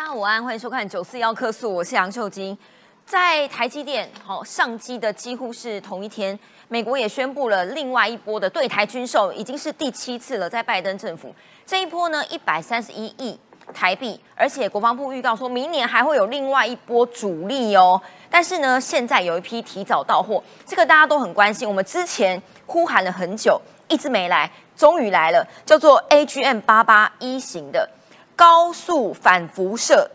大家午安，欢迎收看九四幺科速，我是杨秀晶。在台积电好上机的几乎是同一天，美国也宣布了另外一波的对台军售，已经是第七次了。在拜登政府这一波呢，一百三十一亿台币，而且国防部预告说明年还会有另外一波主力哦。但是呢，现在有一批提早到货，这个大家都很关心。我们之前呼喊了很久，一直没来，终于来了，叫做 AGM 八八一型的高速反辐射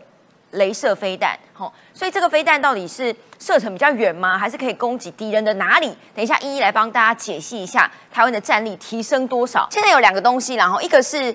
镭射飞弹。好，所以这个飞弹到底是射程比较远吗？还是可以攻击敌人的哪里？等一下一一来帮大家解析一下台湾的战力提升多少。现在有两个东西，然后一个是。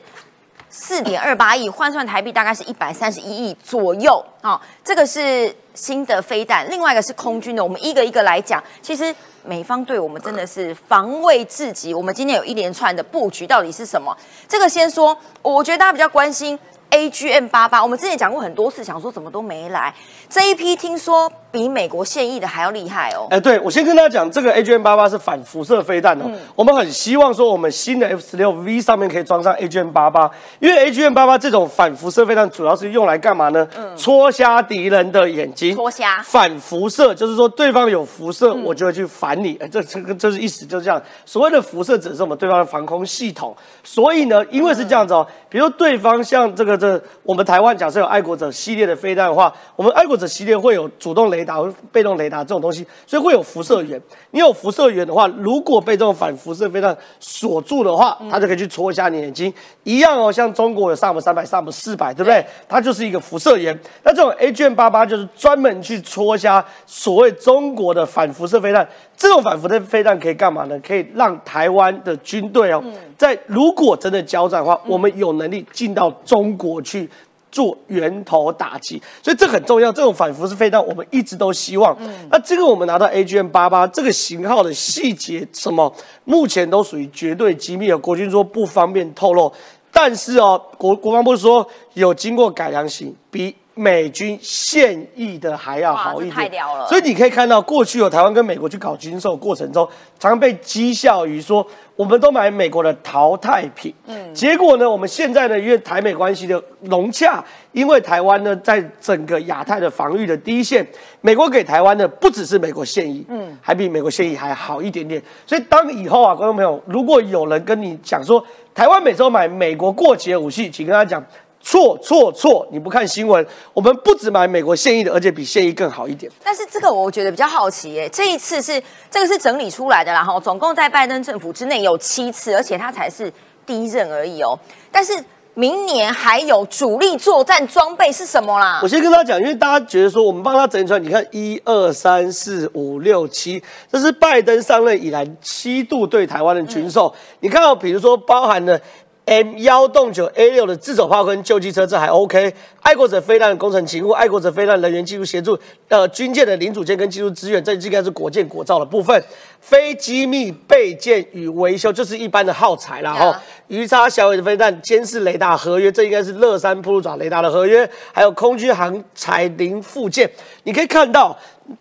四点二八亿换算台币大概是一百三十一亿左右啊，这个是新的飞弹，另外一个是空军的，我们一个一个来讲。其实美方对我们真的是防卫至极，我们今天有一连串的布局，到底是什么？这个先说，我觉得大家比较关心 AGM 八八，我们之前讲过很多次，想说怎么都没来，这一批听说。比美国现役的还要厉害哦！哎，对我先跟大家讲，这个 AGM 八八是反辐射飞弹哦。我们很希望说，我们新的 F 十六 V 上面可以装上 AGM 八八，因为 AGM 八八这种反辐射飞弹主要是用来干嘛呢？嗯戳瞎敌人的眼睛。戳瞎。反辐射就是说，对方有辐射，我就会去反你。哎，这这个这是意思就是这样。所谓的辐射只是我们对方的防空系统。所以呢，因为是这样子哦，比如对方像这个这我们台湾假设有爱国者系列的飞弹的话，我们爱国者系列会有主动雷。雷达、被动雷达这种东西，所以会有辐射源。你有辐射源的话，如果被这种反辐射飞弹锁住的话，它就可以去戳一下你眼睛。一样哦，像中国有 SAM 三百、SAM 四百，对不对？它就是一个辐射源。那这种 AGM 八八就是专门去戳一下所谓中国的反辐射飞弹。这种反辐射飞弹可以干嘛呢？可以让台湾的军队哦，在如果真的交战的话，我们有能力进到中国去。做源头打击，所以这很重要。这种反辐射飞弹，我们一直都希望。那这个我们拿到 AGM 八八这个型号的细节，什么目前都属于绝对机密，国军说不方便透露。但是哦，国国防部说有经过改良型，比。美军现役的还要好一点，太屌了。所以你可以看到，过去有台湾跟美国去搞军售过程中，常常被讥笑于说，我们都买美国的淘汰品。嗯，结果呢，我们现在呢，因为台美关系的融洽，因为台湾呢，在整个亚太的防御的第一线，美国给台湾的不只是美国现役，嗯，还比美国现役还好一点点。所以当以后啊，观众朋友，如果有人跟你讲说，台湾每周买美国过节武器，请跟他讲。错错错！你不看新闻，我们不只买美国现役的，而且比现役更好一点。但是这个我觉得比较好奇耶，这一次是这个是整理出来的啦，哈，总共在拜登政府之内有七次，而且他才是第一任而已哦。但是明年还有主力作战装备是什么啦？我先跟他讲，因为大家觉得说我们帮他整理出来，你看一二三四五六七，这是拜登上任以来七度对台湾的军售。你看到，比如说包含了。M 幺洞九 A 六的自走炮跟救济车，这还 OK。爱国者飞弹的工程勤务，爱国者飞弹人员技术协助，呃，军舰的零组件跟技术资源，这应该是国建国造的部分。非机密备件与维修，就是一般的耗材啦。哈。鱼叉小尾的飞弹监视雷达合约，这应该是乐山铺路爪雷达的合约。还有空军航材零附件，你可以看到，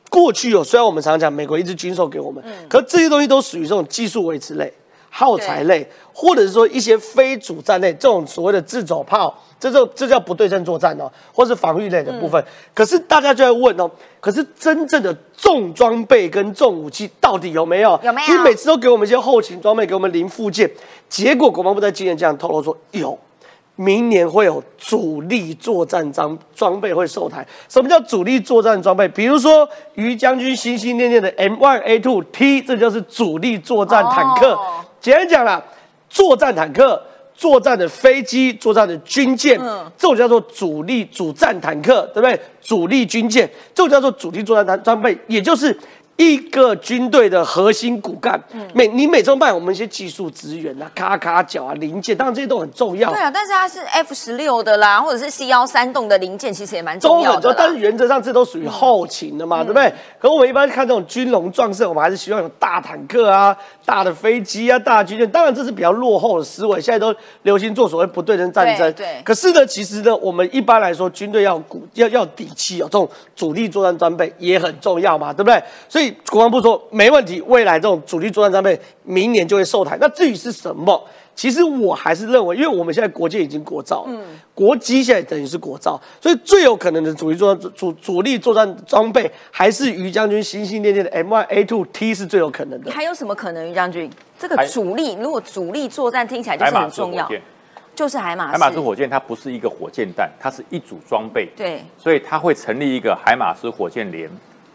过去有虽然我们常讲美国一直军售给我们，可这些东西都属于这种技术维持类。耗材类，或者是说一些非主战类，这种所谓的自走炮，这这这叫不对称作战哦，或是防御类的部分。可是大家就在问哦，可是真正的重装备跟重武器到底有没有？有没有？你每次都给我们一些后勤装备，给我们零附件，结果国防部在今年这样透露说有。明年会有主力作战装装备会售台。什么叫主力作战装备？比如说于将军心心念念的 M1A2T，这就是主力作战坦克。简单讲了，作战坦克、作战的飞机、作战的军舰，这种叫做主力主战坦克，对不对？主力军舰，这种叫做主力作战装装备，也就是。一个军队的核心骨干，每你每周卖我们一些技术资源啊，咔咔角啊，零件，当然这些都很重要。对啊，但是它是 F 十六的啦，或者是 C 幺三栋的零件，其实也蛮重要的。但是原则上这都属于后勤的嘛，对不对？可我们一般看这种军龙壮盛，我们还是希望有大坦克啊、大的飞机啊、大军舰。当然这是比较落后的思维，现在都流行做所谓不对称战争。对。可是呢，其实呢，我们一般来说军队要骨要要底气哦，这种主力作战装备也很重要嘛，对不对？所以。国防部说没问题，未来这种主力作战装备明年就会售台。那至于是什么，其实我还是认为，因为我们现在国界已经国造，嗯，国机现在等于是国造，所以最有可能的主力作战主主力作战装备还是于将军心心念念的 M1A2T 是最有可能的。还有什么可能？于将军，这个主力如果主力作战听起来就是很重要，就是海马海马斯火箭，它不是一个火箭弹，它是一组装备，对，所以它会成立一个海马斯火箭连。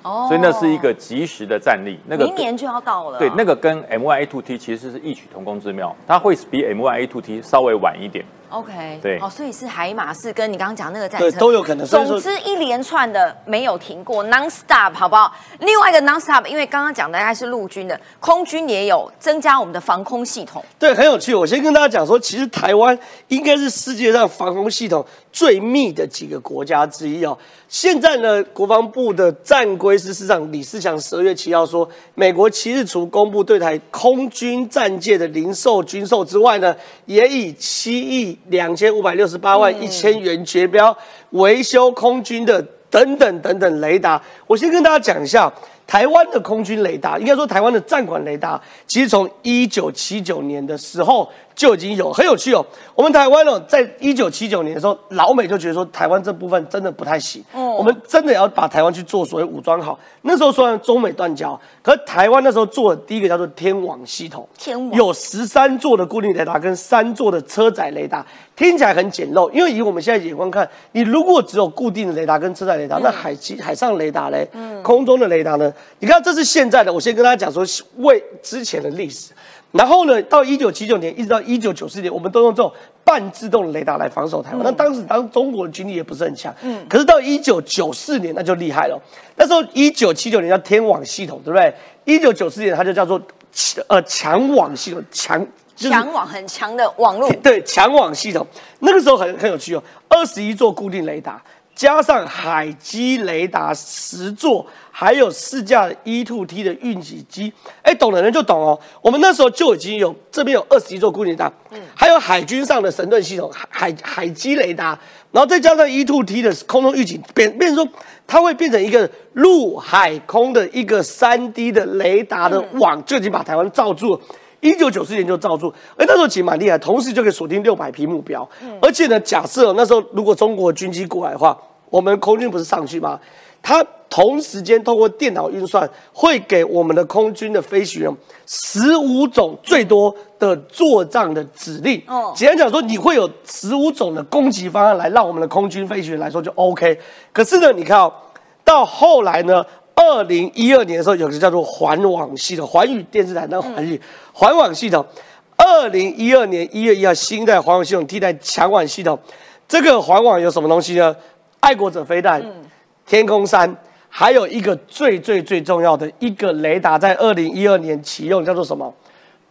哦，所以那是一个及时的战力，那个明年就要到了。对，那个跟 MYA2T 其实是异曲同工之妙，它会比 MYA2T 稍微晚一点。OK，对，哦，所以是海马式跟你刚刚讲那个战车都有可能。总之一连串的没有停过，non-stop，好不好？另外一个 non-stop，因为刚刚讲的应该是陆军的，空军也有增加我们的防空系统。对，很有趣。我先跟大家讲说，其实台湾应该是世界上防空系统最密的几个国家之一哦。现在呢，国防部的战规是市长李世强十二月七号说，美国七日除公布对台空军战舰的零售军售之外呢，也以七亿两千五百六十八万一千元绝标维修空军的等等等等雷达。我先跟大家讲一下。台湾的空军雷达，应该说台湾的战管雷达，其实从一九七九年的时候就已经有，很有趣哦。我们台湾哦，在一九七九年的时候，老美就觉得说台湾这部分真的不太行，我们真的要把台湾去做所谓武装好。那时候虽然中美断交，可台湾那时候做的第一个叫做天网系统，天网有十三座的固定雷达跟三座的车载雷达，听起来很简陋。因为以我们现在眼光看，你如果只有固定的雷达跟车载雷达，那海基海上雷达嘞，空中的雷达呢？你看，这是现在的。我先跟大家讲说，为之前的历史。然后呢，到一九七九年一直到一九九四年，我们都用这种半自动雷达来防守台湾。那当时当中国的军力也不是很强，嗯。可是到一九九四年，那就厉害了。那时候一九七九年叫天网系统，对不对？一九九四年它就叫做呃强网系统，强强网很强的网络。对，强网系统。那个时候很很有趣哦，二十一座固定雷达。加上海基雷达十座，还有四架 E2T 的运几机，哎，懂的人就懂哦。我们那时候就已经有这边有二十一座固定雷达，嗯，还有海军上的神盾系统，海海海基雷达，然后再加上 E2T 的空中预警，变变成说它会变成一个陆海空的一个三 D 的雷达的网，就已经把台湾罩住了。一九九四年就罩住，而那时候其实蛮厉害，同时就可以锁定六百批目标。而且呢，假设那时候如果中国军机过来的话，我们空军不是上去吗？它同时间通过电脑运算，会给我们的空军的飞行员十五种最多的作战的指令。哦，简单讲说，你会有十五种的攻击方案来让我们的空军飞行员来说就 OK。可是呢，你看哦，到后来呢？二零一二年的时候，有个叫做环网系统，环宇电视台那个环宇环网系统。二零一二年一月一号，新代环网系统替代强网系统。这个环网有什么东西呢？爱国者飞弹、天空山，还有一个最最最重要的一个雷达，在二零一二年启用，叫做什么？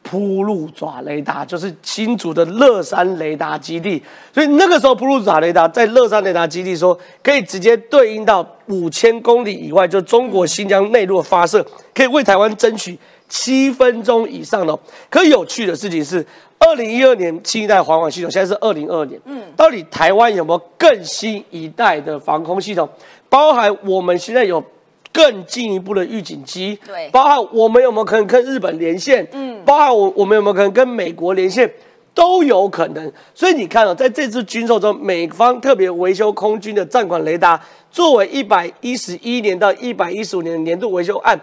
铺路爪雷达就是新竹的乐山雷达基地，所以那个时候铺路爪雷达在乐山雷达基地说可以直接对应到五千公里以外，就中国新疆内陆发射，可以为台湾争取七分钟以上的。可有趣的事情是，二零一二年新一代环网系统，现在是二零二二年，嗯，到底台湾有没有更新一代的防空系统？包含我们现在有。更进一步的预警机，对，包含我们有没有可能跟日本连线，嗯，包含我我们有没有可能跟美国连线，都有可能。所以你看哦，在这次军售中，美方特别维修空军的战管雷达，作为一百一十一年到一百一十五年的年度维修案，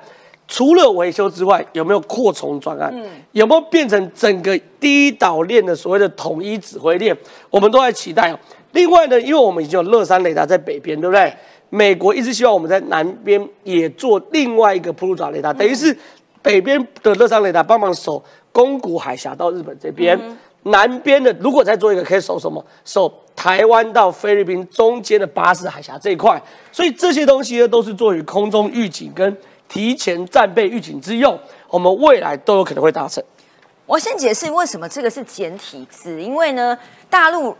除了维修之外，有没有扩充专案？嗯，有没有变成整个第一岛链的所谓的统一指挥链？我们都在期待哦。另外呢，因为我们已经有乐山雷达在北边，对不对？美国一直希望我们在南边也做另外一个普鲁爪雷达，等于是北边的乐山雷达帮忙守宫古海峡到日本这边，南边的如果再做一个可以守什么？守台湾到菲律宾中间的巴士海峡这一块。所以这些东西呢，都是做于空中预警跟提前战备预警之用，我们未来都有可能会达成。我先解释为什么这个是简体字，因为呢，大陆。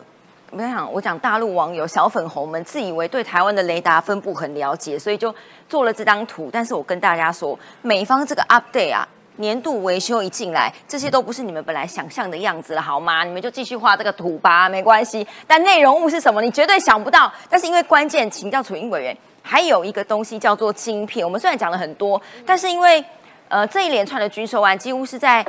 我想，我讲大陆网友小粉红们自以为对台湾的雷达分布很了解，所以就做了这张图。但是我跟大家说，美方这个 update 啊，年度维修一进来，这些都不是你们本来想象的样子了，好吗？你们就继续画这个图吧，没关系。但内容物是什么，你绝对想不到。但是因为关键，请教楚英委员，还有一个东西叫做晶片。我们虽然讲了很多，但是因为呃这一连串的军售案，几乎是在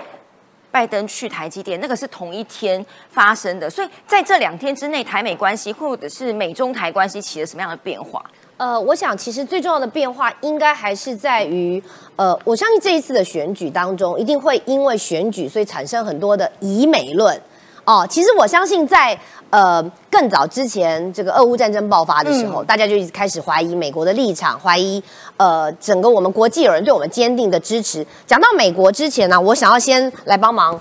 拜登去台积电，那个是同一天发生的，所以在这两天之内，台美关系或者是美中台关系起了什么样的变化？呃，我想其实最重要的变化应该还是在于，呃，我相信这一次的选举当中，一定会因为选举所以产生很多的以美论。哦，其实我相信在呃更早之前，这个俄乌战争爆发的时候，大家就一直开始怀疑美国的立场，怀疑呃整个我们国际有人对我们坚定的支持。讲到美国之前呢，我想要先来帮忙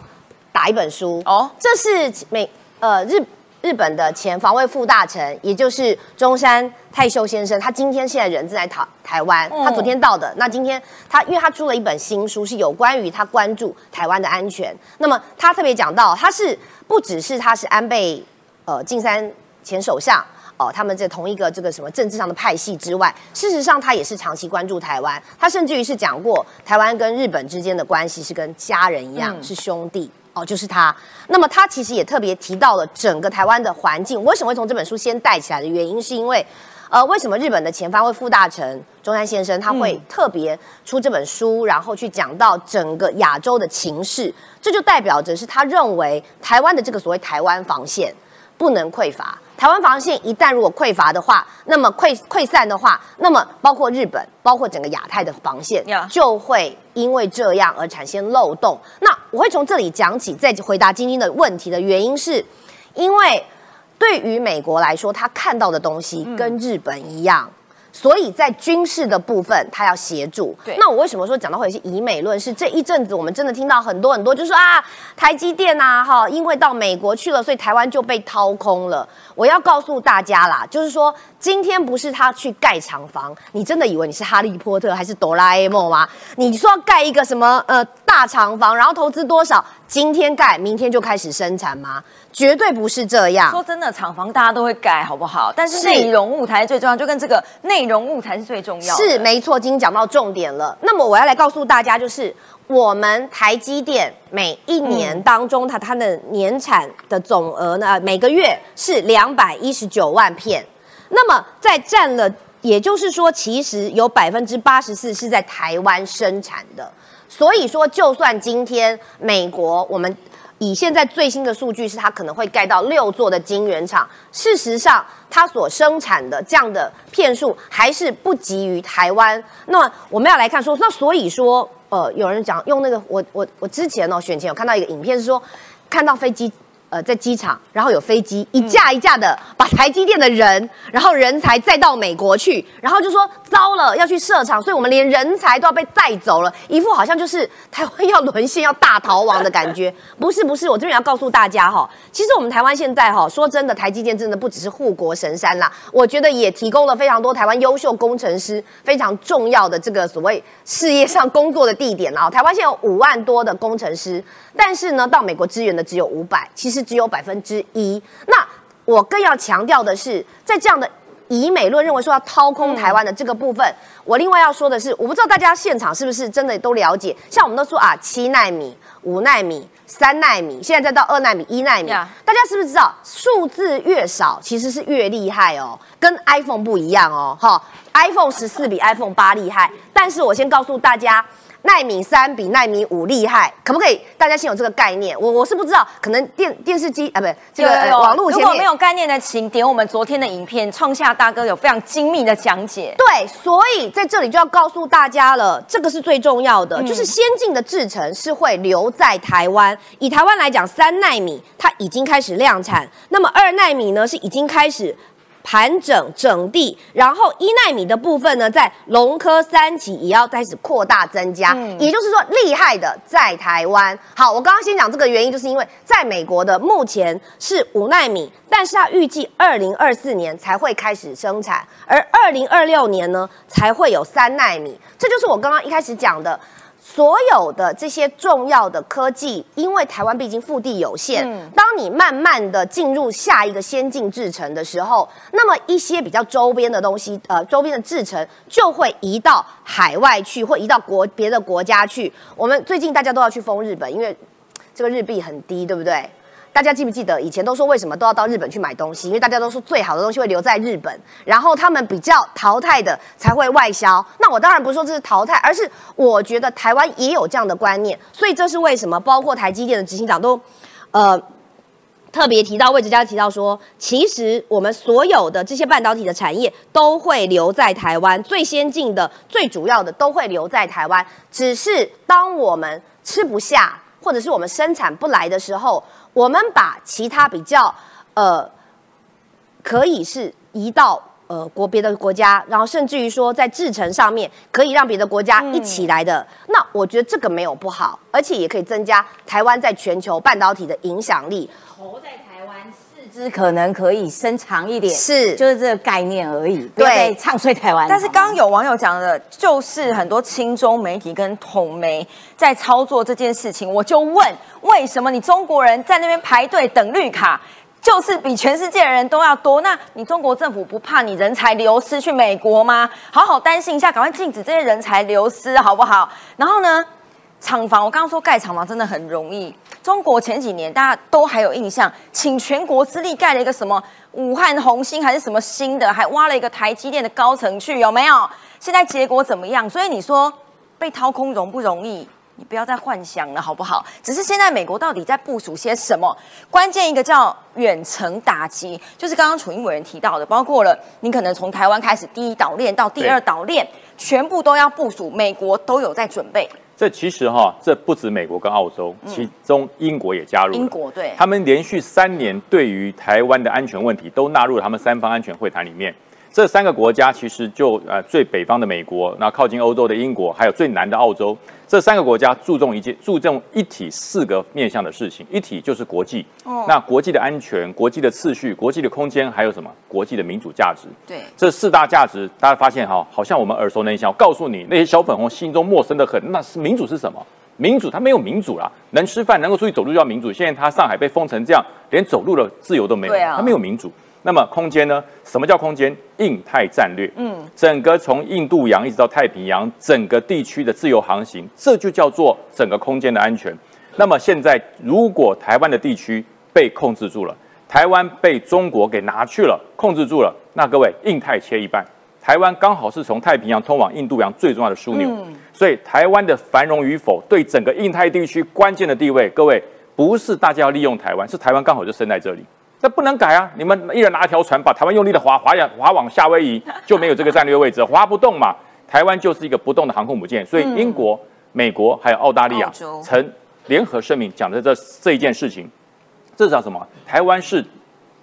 打一本书哦，这是美呃日。日本的前防卫副大臣，也就是中山泰秀先生，他今天现在人正在台台湾，他昨天到的。那今天他，因为他出了一本新书，是有关于他关注台湾的安全。那么他特别讲到，他是不只是他是安倍呃晋三前首相哦，他们在同一个这个什么政治上的派系之外，事实上他也是长期关注台湾。他甚至于是讲过，台湾跟日本之间的关系是跟家人一样，是兄弟。哦，就是他。那么他其实也特别提到了整个台湾的环境。为什么会从这本书先带起来的原因，是因为，呃，为什么日本的前方会副大臣中山先生他会特别出这本书，然后去讲到整个亚洲的情势？这就代表着是他认为台湾的这个所谓台湾防线不能匮乏。台湾防线一旦如果匮乏的话，那么溃溃散的话，那么包括日本，包括整个亚太的防线就会因为这样而产生漏洞。那我会从这里讲起，再回答晶晶的问题的原因是，因为对于美国来说，他看到的东西跟日本一样。所以在军事的部分，他要协助。对，那我为什么说讲到会有些以美论？是这一阵子我们真的听到很多很多，就说啊，台积电呐，哈，因为到美国去了，所以台湾就被掏空了。我要告诉大家啦，就是说今天不是他去盖厂房，你真的以为你是哈利波特还是哆啦 A 梦吗？你说要盖一个什么呃大厂房，然后投资多少？今天盖，明天就开始生产吗？绝对不是这样。说真的，厂房大家都会盖，好不好？但是内容物才是最重要，就跟这个内容物才是最重要。是没错，今天讲到重点了。那么我要来告诉大家，就是我们台积电每一年当中，它它的年产的总额呢，每个月是两百一十九万片。那么在占了，也就是说，其实有百分之八十四是在台湾生产的。所以说，就算今天美国，我们以现在最新的数据是，它可能会盖到六座的晶圆厂。事实上，它所生产的这样的片数还是不及于台湾。那么我们要来看说，那所以说，呃，有人讲用那个，我我我之前哦选前有看到一个影片是说，看到飞机。呃，在机场，然后有飞机一架一架的把台积电的人，然后人才再到美国去，然后就说糟了，要去设厂，所以我们连人才都要被带走了，一副好像就是台湾要沦陷、要大逃亡的感觉。不是不是，我这边要告诉大家哈，其实我们台湾现在哈，说真的，台积电真的不只是护国神山啦，我觉得也提供了非常多台湾优秀工程师非常重要的这个所谓事业上工作的地点啦。台湾现在有五万多的工程师，但是呢，到美国支援的只有五百，其实。只有百分之一。那我更要强调的是，在这样的以美论认为说要掏空台湾的这个部分，我另外要说的是，我不知道大家现场是不是真的都了解。像我们都说啊，七纳米、五纳米、三纳米，现在再到二纳米、一纳米，大家是不是知道数字越少其实是越厉害哦？跟 iPhone 不一样哦，哈，iPhone 十四比 iPhone 八厉害。但是我先告诉大家。奈米三比奈米五厉害，可不可以？大家先有这个概念。我我是不知道，可能电电视机啊，不，这个网络如果没有概念的，请点我们昨天的影片，创下大哥有非常精密的讲解。对，所以在这里就要告诉大家了，这个是最重要的，就是先进的制程是会留在台湾。以台湾来讲，三奈米它已经开始量产，那么二奈米呢是已经开始。盘整整地，然后一纳米的部分呢，在龙科三级也要开始扩大增加，也就是说厉害的在台湾。好，我刚刚先讲这个原因，就是因为在美国的目前是五纳米，但是它预计二零二四年才会开始生产，而二零二六年呢才会有三纳米，这就是我刚刚一开始讲的。所有的这些重要的科技，因为台湾毕竟腹地有限，当你慢慢的进入下一个先进制程的时候，那么一些比较周边的东西，呃，周边的制程就会移到海外去，或移到国别的国家去。我们最近大家都要去封日本，因为这个日币很低，对不对？大家记不记得以前都说为什么都要到日本去买东西？因为大家都说最好的东西会留在日本，然后他们比较淘汰的才会外销。那我当然不是说这是淘汰，而是我觉得台湾也有这样的观念，所以这是为什么包括台积电的执行长都，呃。特别提到魏哲家提到说，其实我们所有的这些半导体的产业都会留在台湾，最先进的、最主要的都会留在台湾。只是当我们吃不下，或者是我们生产不来的时候，我们把其他比较呃，可以是移到呃国别的国家，然后甚至于说在制程上面可以让别的国家一起来的。那我觉得这个没有不好，而且也可以增加台湾在全球半导体的影响力。头在台湾，四肢可能可以伸长一点，是就是这个概念而已。对唱衰台湾。但是刚刚有网友讲的，就是很多亲中媒体跟统媒在操作这件事情。我就问，为什么你中国人在那边排队等绿卡，就是比全世界的人都要多？那你中国政府不怕你人才流失去美国吗？好好担心一下，赶快禁止这些人才流失，好不好？然后呢？厂房，我刚刚说盖厂房真的很容易。中国前几年大家都还有印象，请全国之力盖了一个什么武汉红星还是什么新的，还挖了一个台积电的高层去，有没有？现在结果怎么样？所以你说被掏空容不容易？你不要再幻想了，好不好？只是现在美国到底在部署些什么？关键一个叫远程打击，就是刚刚楚英委员提到的，包括了你可能从台湾开始第一岛链到第二岛链，全部都要部署，美国都有在准备。这其实哈，这不止美国跟澳洲，其中英国也加入了。英国对他们连续三年对于台湾的安全问题都纳入了他们三方安全会谈里面。这三个国家其实就呃最北方的美国，那靠近欧洲的英国，还有最南的澳洲，这三个国家注重一件注重一体四个面向的事情。一体就是国际，哦那国际的安全、国际的次序、国际的空间，还有什么？国际的民主价值。对，这四大价值，大家发现哈，好像我们耳熟能详。我告诉你，那些小粉红心中陌生的很。那是民主是什么？民主它没有民主啦，能吃饭、能够出去走路就叫民主。现在它上海被封成这样，连走路的自由都没有，对啊它没有民主。那么空间呢？什么叫空间？印太战略，嗯，整个从印度洋一直到太平洋，整个地区的自由航行，这就叫做整个空间的安全。那么现在，如果台湾的地区被控制住了，台湾被中国给拿去了，控制住了，那各位，印太切一半，台湾刚好是从太平洋通往印度洋最重要的枢纽，所以台湾的繁荣与否，对整个印太地区关键的地位，各位不是大家要利用台湾，是台湾刚好就生在这里。这不能改啊！你们一人拿一条船，把台湾用力的划划呀划往夏威夷，就没有这个战略位置，划不动嘛。台湾就是一个不动的航空母舰，所以英国、美国还有澳大利亚曾联合声明讲的这这一件事情，这叫什么？台湾是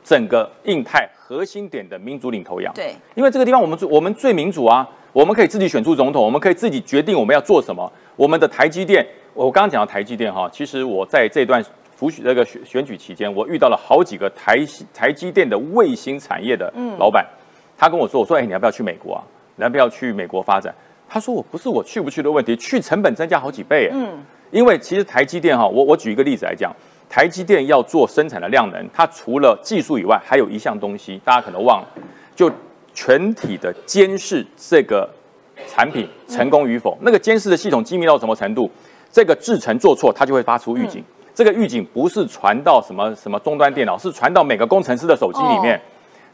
整个印太核心点的民主领头羊。对，因为这个地方我们最我们最民主啊，我们可以自己选出总统，我们可以自己决定我们要做什么。我们的台积电，我刚刚讲到台积电哈，其实我在这段辅选这个选选举期间，我遇到了好几个台台积电的卫星产业的老板，他跟我说，我说，哎，你要不要去美国啊？你要不要去美国发展？他说，我不是我去不去的问题，去成本增加好几倍。嗯，因为其实台积电哈，我我举一个例子来讲，台积电要做生产的量能，它除了技术以外，还有一项东西，大家可能忘了，就全体的监视这个产品成功与否。那个监视的系统机密到什么程度？这个制程做错，它就会发出预警。这个预警不是传到什么什么终端电脑，是传到每个工程师的手机里面。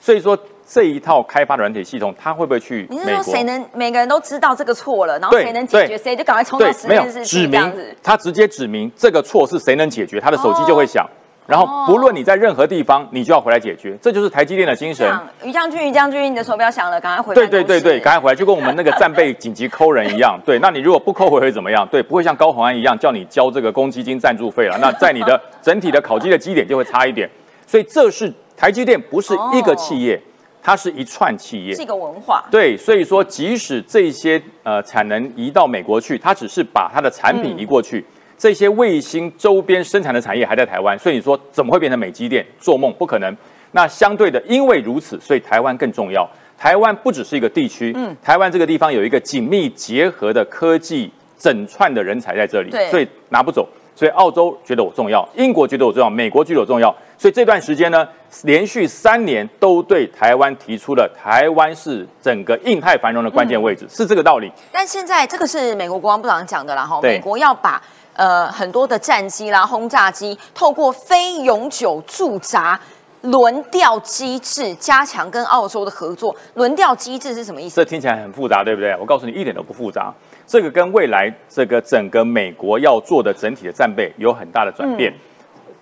所以说这一套开发的软体系统，它会不会去你是？说谁能每个人都知道这个错了，然后谁能解决，谁就赶快冲到对，实验室去这样明，。他直接指明这个错是谁能解决，他的手机就会响。然后不论你在任何地方，你就要回来解决，这就是台积电的精神。于将军，于将军，你的手表响了，赶快回对对对对，赶快回来，就跟我们那个战备紧急扣人一样。对，那你如果不扣回会怎么样？对，不会像高鸿安一样叫你交这个公积金赞助费了。那在你的整体的考绩的基点就会差一点。所以这是台积电不是一个企业，它是一串企业是一。个文化。对，所以说即使这些呃产能移到美国去，它只是把它的产品移过去，这些卫星周边生产的产业还在台湾，所以你说怎么会变成美积电？做梦不可能。那相对的，因为如此，所以台湾更重要。台湾不只是一个地区，嗯，台湾这个地方有一个紧密结合的科技整串的人才在这里，所以拿不走。所以澳洲觉得我重要，英国觉得我重要，美国觉得我重要，所以这段时间呢，连续三年都对台湾提出了台湾是整个印太繁荣的关键位置，是这个道理。但现在这个是美国国防部长讲的啦，哈，美国要把呃很多的战机啦、轰炸机，透过非永久驻扎轮调机制，加强跟澳洲的合作。轮调机制是什么意思？这听起来很复杂，对不对？我告诉你，一点都不复杂。这个跟未来这个整个美国要做的整体的战备有很大的转变。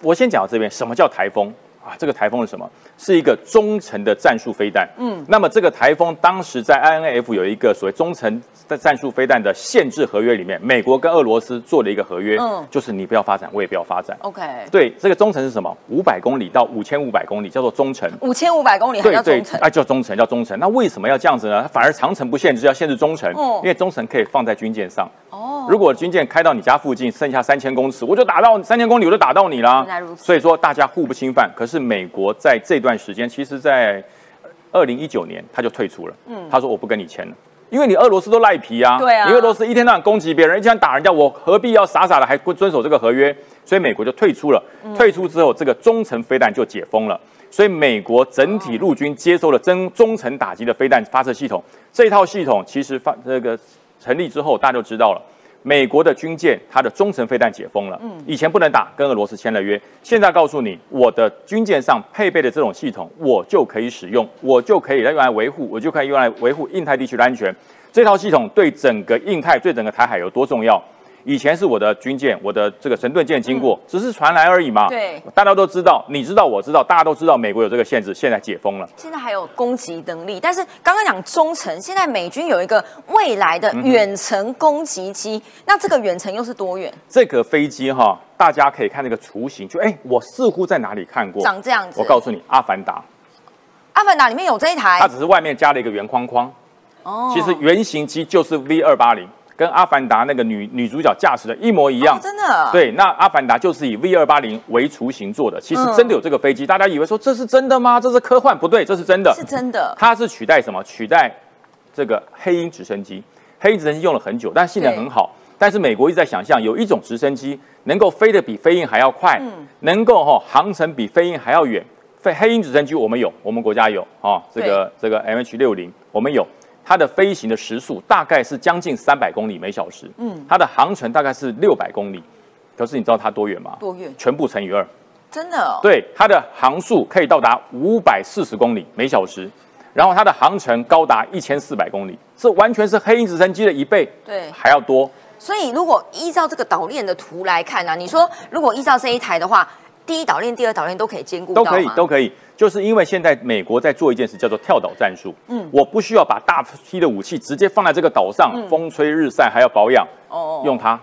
我先讲到这边，什么叫台风啊？这个台风是什么？是一个中程的战术飞弹。嗯，那么这个台风当时在 INF 有一个所谓中程的战术飞弹的限制合约里面，美国跟俄罗斯做了一个合约，嗯就是你不要发展，我也不要发展。OK，对，这个中程是什么？五百公里到五千五百公里叫做中程。五千五百公里还叫中程，啊，叫中程，叫中程。那为什么要这样子呢？反而长程不限制，要限制中程，哦因为中程可以放在军舰上。哦，如果军舰开到你家附近，剩下三千公尺，我就打到三千公里，我就打到你啦所以说大家互不侵犯。可是美国在这段时间，其实在二零一九年他就退出了。嗯，他说我不跟你签了。因为你俄罗斯都赖皮啊，对啊你俄罗斯一天到晚攻击别人，一天打人家，我何必要傻傻的还不遵守这个合约？所以美国就退出了。嗯退出之后，这个中程飞弹就解封了。所以美国整体陆军接收了真中程打击的飞弹发射系统，这一套系统其实发这个成立之后，大家就知道了。美国的军舰，它的中程飞弹解封了，以前不能打，跟俄罗斯签了约，现在告诉你，我的军舰上配备的这种系统，我就可以使用，我就可以用来维护，我就可以用来维护印太地区的安全。这套系统对整个印太、对整个台海有多重要？以前是我的军舰，我的这个神盾舰经过，只是传来而已嘛。对，大家都知道，你知道，我知道，大家都知道，美国有这个限制，现在解封了。现在还有攻击能力，但是刚刚讲中程，现在美军有一个未来的嗯远程攻击机，那这个远程又是多远？这个飞机哈，大家可以看那个雏形，就哎，我似乎在哪里看过。长这样子。我告诉你，阿凡达，阿凡达里面有这一台它，只是外面加了一个圆框框，哦其实原型机就是 V 二八零，跟阿凡达那个女女主角驾驶的一模一样哦。真的，，对，那阿凡达就是以 V 二八零为雏形做的，其实嗯真的有这个飞机，大家以为说这是真的吗？这是科幻？不对，这是真的。是真的。它是取代什么？取代这个黑鹰直升机。黑鹰直升机用了很久，但性能很好。但是美国一直在想象，有一种直升机能够飞得比飞鹰还要快，能够哈、航程比飞鹰还要远。飞黑鹰直升机我们有，我们国家有哦，这个这个 MH 六零我们有。它的飞行的时速大概是将近三百公里每小时，嗯，它的航程大概是六百公里。可是你知道它多远吗？多远？全部乘以二。真的哦。对，它的航速可以到达五百四十公里每小时，然后它的航程高达一千四百公里，这完全是黑鹰直升机的一倍，对还要多。所以如果依照这个岛链的图来看呢、啊，你说如果依照这一台的话，第一岛链、第二岛链都可以兼顾到都可以，都可以。就是因为现在美国在做一件事，叫做跳岛战术。嗯，我不需要把大批的武器直接放在这个岛上，风吹日晒还要保养，哦用它。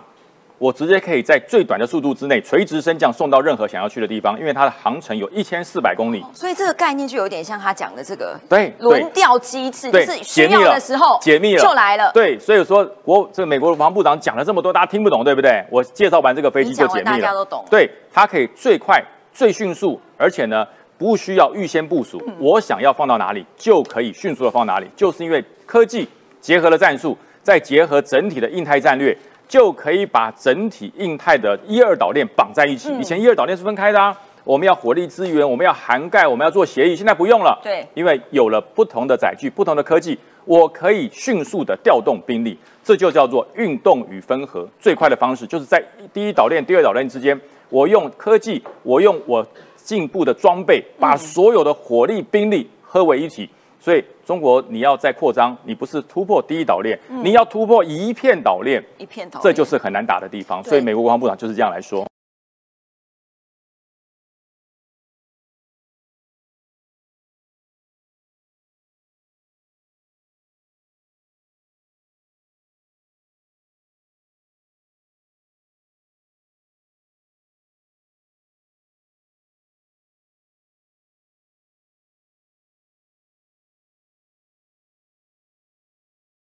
我直接可以在最短的速度之内垂直升降送到任何想要去的地方，因为它的航程有一千四百公里。所以这个概念就有点像他讲的这个对对轮调机制，就对是需要的时候解密了就来了。对，所以说国这个美国的防部长讲了这么多，大家听不懂，对不对？我介绍完这个飞机就解密了大家都懂。对，它可以最快、最迅速，而且呢不需要预先部署，嗯我想要放到哪里就可以迅速的放哪里，就是因为科技结合了战术，再结合整体的印太战略。就可以把整体印太的一二岛链绑在一起。嗯以前一二岛链是分开的啊，我们要火力支援，我们要涵盖，我们要做协议，现在不用了。对因为有了不同的载具、不同的科技，我可以迅速的调动兵力，这就叫做运动与分合。最快的方式就是在第一岛链、第二岛链之间，我用科技，我用我进步的装备，把所有的火力、兵力合为一体。所以中国你要再扩张，你不是突破第一岛链，你要突破一片岛链，一片岛链，这就是很难打的地方。所以美国国防部长就是这样来说。